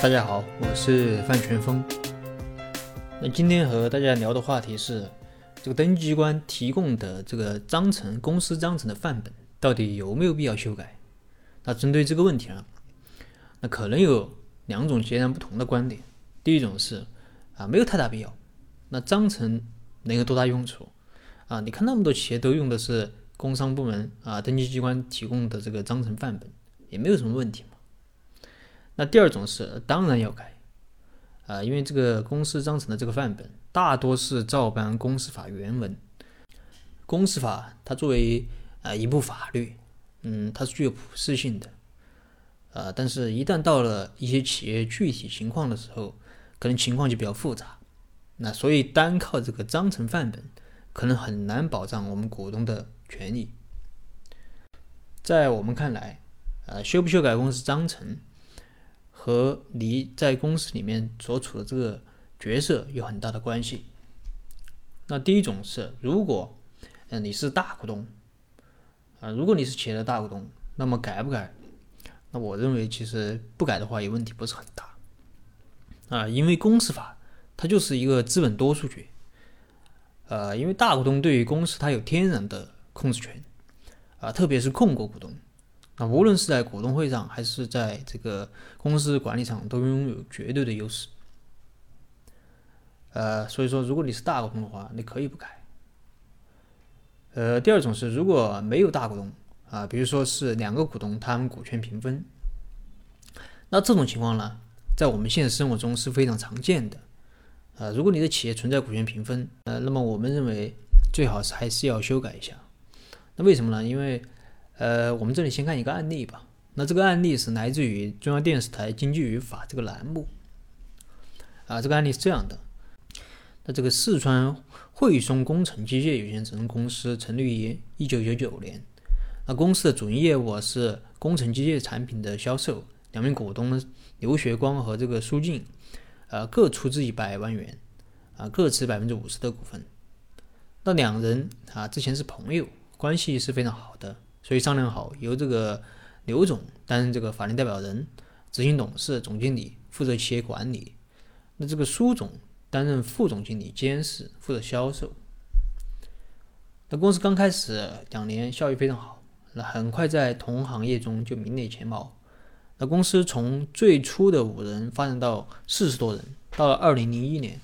大家好，我是范全峰。那今天和大家聊的话题是，这个登记机关提供的这个章程公司章程的范本到底有没有必要修改？那针对这个问题啊，那可能有两种截然不同的观点。第一种是啊，没有太大必要。那章程能有多大用处啊？你看那么多企业都用的是工商部门啊登记机关提供的这个章程范本，也没有什么问题嘛。那第二种是当然要改，啊，因为这个公司章程的这个范本大多是照搬公司法原文。公司法它作为啊一部法律，嗯，它是具有普适性的，啊，但是一旦到了一些企业具体情况的时候，可能情况就比较复杂。那所以单靠这个章程范本，可能很难保障我们股东的权益。在我们看来，啊，修不修改公司章程？和你在公司里面所处的这个角色有很大的关系。那第一种是，如果嗯你是大股东啊，如果你是企业的大股东，那么改不改？那我认为其实不改的话，也问题不是很大啊，因为公司法它就是一个资本多数决，呃，因为大股东对于公司它有天然的控制权啊，特别是控股股东。那无论是在股东会上，还是在这个公司管理上，都拥有绝对的优势。呃，所以说，如果你是大股东的话，你可以不改。呃，第二种是，如果没有大股东啊，比如说是两个股东，他们股权平分，那这种情况呢，在我们现实生活中是非常常见的。呃，如果你的企业存在股权平分，呃，那么我们认为最好是还是要修改一下。那为什么呢？因为呃，我们这里先看一个案例吧。那这个案例是来自于中央电视台《经济与法》这个栏目。啊，这个案例是这样的：那这个四川汇松工程机械有限责任公司成立于一九九九年。那公司的主营业务是工程机械产品的销售。两名股东刘学光和这个苏静，呃，各出资一百万元，啊，各持百分之五十的股份。那两人啊之前是朋友，关系是非常好的。所以商量好，由这个刘总担任这个法定代表人、执行董事、总经理，负责企业管理；那这个苏总担任副总经理、监事，负责销售。那公司刚开始两年效益非常好，那很快在同行业中就名列前茅。那公司从最初的五人发展到四十多人，到了二零零一年，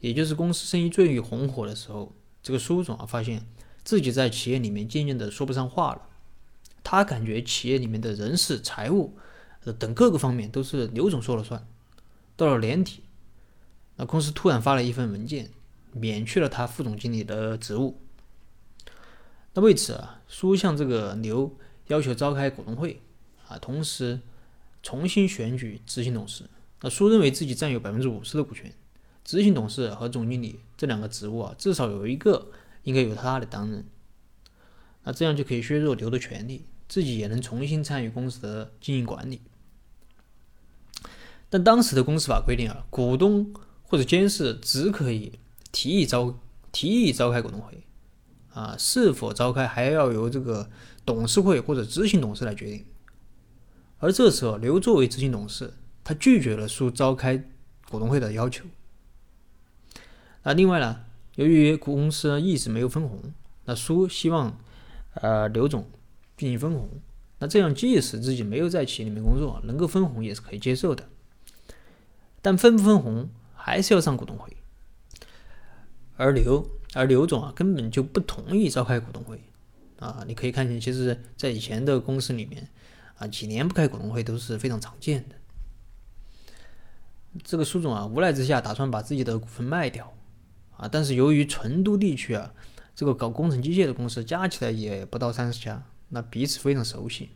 也就是公司生意最红火的时候，这个苏总啊发现。自己在企业里面渐渐的说不上话了，他感觉企业里面的人事、财务，呃等各个方面都是刘总说了算。到了年底，那公司突然发了一份文件，免去了他副总经理的职务。那为此啊，苏向这个刘要求召开股东会，啊，同时重新选举执行董事。那苏认为自己占有百分之五十的股权，执行董事和总经理这两个职务啊，至少有一个。应该由他来担任，那这样就可以削弱刘的权利，自己也能重新参与公司的经营管理。但当时的公司法规定啊，股东或者监事只可以提议召提议召开股东会，啊，是否召开还要由这个董事会或者执行董事来决定。而这时候，刘作为执行董事，他拒绝了苏召开股东会的要求。那另外呢？由于公司一直没有分红，那苏希望，呃，刘总进行分红。那这样即使自己没有在企业里面工作，能够分红也是可以接受的。但分不分红还是要上股东会。而刘，而刘总啊，根本就不同意召开股东会。啊，你可以看见，其实，在以前的公司里面，啊，几年不开股东会都是非常常见的。这个苏总啊，无奈之下，打算把自己的股份卖掉。啊，但是由于成都地区啊，这个搞工程机械的公司加起来也不到三十家，那彼此非常熟悉，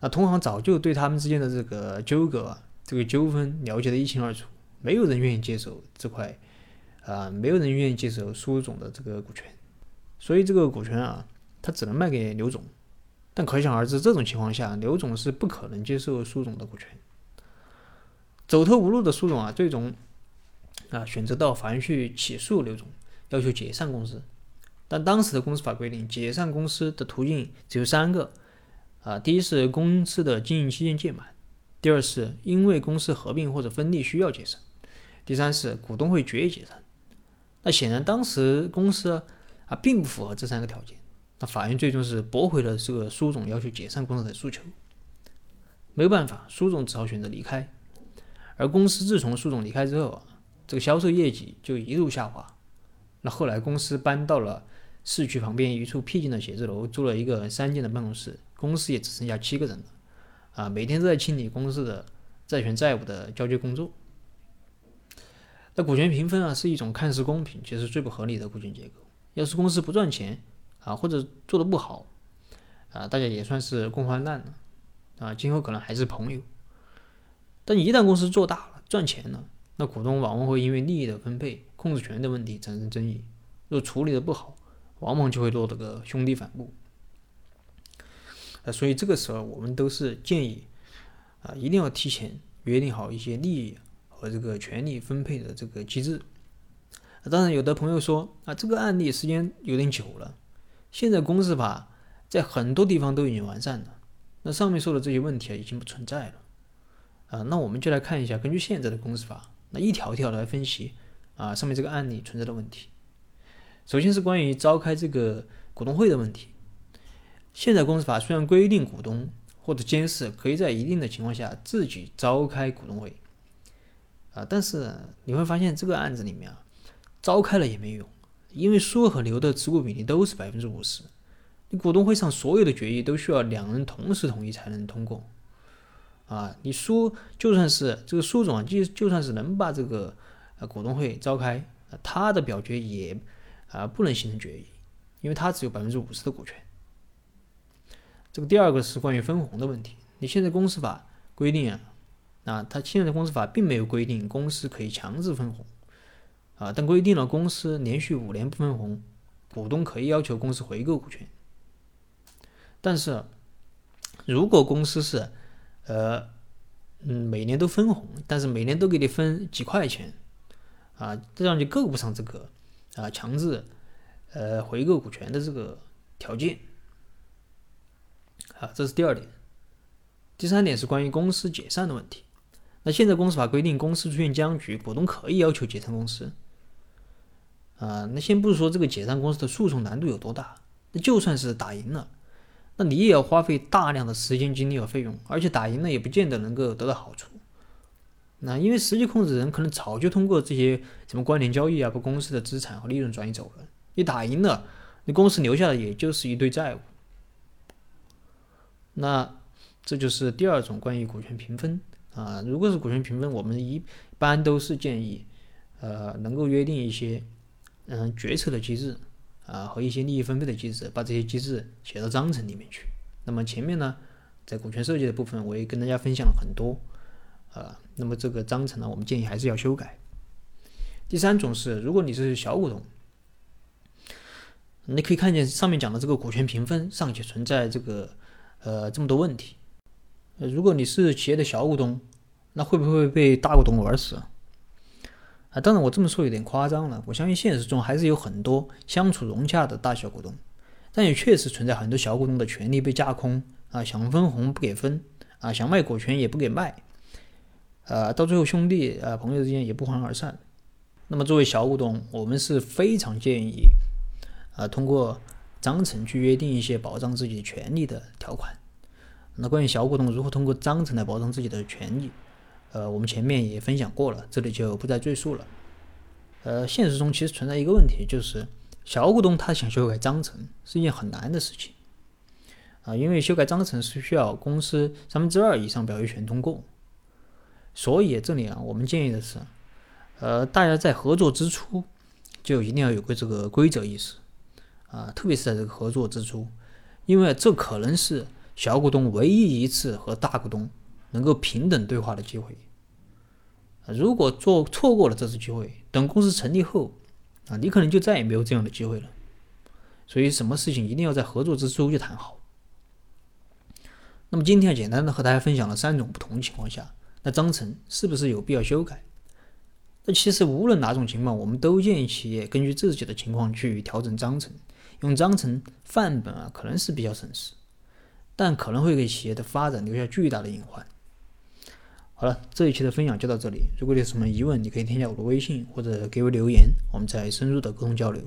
那同行早就对他们之间的这个纠葛啊，这个纠纷了解的一清二楚，没有人愿意接手这块，啊，没有人愿意接手苏总的这个股权，所以这个股权啊，他只能卖给刘总，但可想而知，这种情况下，刘总是不可能接受苏总的股权，走投无路的苏总啊，最终。啊，选择到法院去起诉刘总，要求解散公司。但当时的公司法规定，解散公司的途径只有三个。啊，第一是公司的经营期限届满；第二是因为公司合并或者分立需要解散；第三是股东会决议解散。那显然当时公司啊并不符合这三个条件，那法院最终是驳回了这个苏总要求解散公司的诉求。没有办法，苏总只好选择离开。而公司自从苏总离开之后啊，这个销售业绩就一路下滑。那后来公司搬到了市区旁边一处僻静的写字楼，租了一个三间的办公室，公司也只剩下七个人了。啊，每天都在清理公司的债权债务的交接工作。那股权平分啊，是一种看似公平，其实最不合理的股权结构。要是公司不赚钱啊，或者做的不好啊，大家也算是共患难了啊，今后可能还是朋友。但一旦公司做大了，赚钱了，那股东往往会因为利益的分配、控制权的问题产生争议。若处理的不好，往往就会落得个兄弟反目。呃，所以这个时候我们都是建议啊，一定要提前约定好一些利益和这个权利分配的这个机制。当然，有的朋友说啊，这个案例时间有点久了，现在公司法在很多地方都已经完善了，那上面说的这些问题啊已经不存在了。啊，那我们就来看一下，根据现在的公司法，那一条一条来分析啊，上面这个案例存在的问题。首先是关于召开这个股东会的问题。现在公司法虽然规定股东或者监事可以在一定的情况下自己召开股东会，啊，但是你会发现这个案子里面啊，召开了也没用，因为苏和刘的持股比例都是百分之五十，你股东会上所有的决议都需要两人同时同意才能通过。啊，你苏就算是这个苏总啊，就就算是能把这个呃股东会召开，他的表决也啊不能形成决议，因为他只有百分之五十的股权。这个第二个是关于分红的问题。你现在公司法规定啊，啊，他现在公司法并没有规定公司可以强制分红啊，但规定了公司连续五年不分红，股东可以要求公司回购股权。但是如果公司是呃，嗯，每年都分红，但是每年都给你分几块钱，啊，这样就够不上这个啊强制呃回购股权的这个条件，啊，这是第二点。第三点是关于公司解散的问题。那现在公司法规定，公司出现僵局，股东可以要求解散公司。啊，那先不说这个解散公司的诉讼难度有多大，那就算是打赢了。你也要花费大量的时间、精力和费用，而且打赢了也不见得能够得到好处。那因为实际控制人可能早就通过这些什么关联交易啊，把公司的资产和利润转移走了。你打赢了，你公司留下的也就是一堆债务。那这就是第二种关于股权平分啊。如果是股权平分，我们一般都是建议，呃，能够约定一些嗯决策的机制。啊，和一些利益分配的机制，把这些机制写到章程里面去。那么前面呢，在股权设计的部分，我也跟大家分享了很多。啊，那么这个章程呢，我们建议还是要修改。第三种是，如果你是小股东，你可以看见上面讲的这个股权评分尚且存在这个呃这么多问题。呃，如果你是企业的小股东，那会不会被大股东玩死？啊，当然我这么说有点夸张了。我相信现实中还是有很多相处融洽的大小股东，但也确实存在很多小股东的权利被架空啊，想分红不给分啊，想卖股权也不给卖，呃，到最后兄弟啊朋友之间也不欢而散。那么作为小股东，我们是非常建议啊，通过章程去约定一些保障自己权利的条款。那关于小股东如何通过章程来保障自己的权利？呃，我们前面也分享过了，这里就不再赘述了。呃，现实中其实存在一个问题，就是小股东他想修改章程是一件很难的事情啊，因为修改章程是需要公司三分之二以上表决权通过。所以这里啊，我们建议的是，呃，大家在合作之初就一定要有个这个规则意识啊，特别是在这个合作之初，因为这可能是小股东唯一一次和大股东。能够平等对话的机会，如果做错过了这次机会，等公司成立后，啊，你可能就再也没有这样的机会了。所以，什么事情一定要在合作之初就谈好。那么，今天简单的和大家分享了三种不同情况下，那章程是不是有必要修改？那其实无论哪种情况，我们都建议企业根据自己的情况去调整章程，用章程范本啊，可能是比较省事，但可能会给企业的发展留下巨大的隐患。好了，这一期的分享就到这里。如果你有什么疑问，你可以添加我的微信或者给我留言，我们再深入的沟通交流。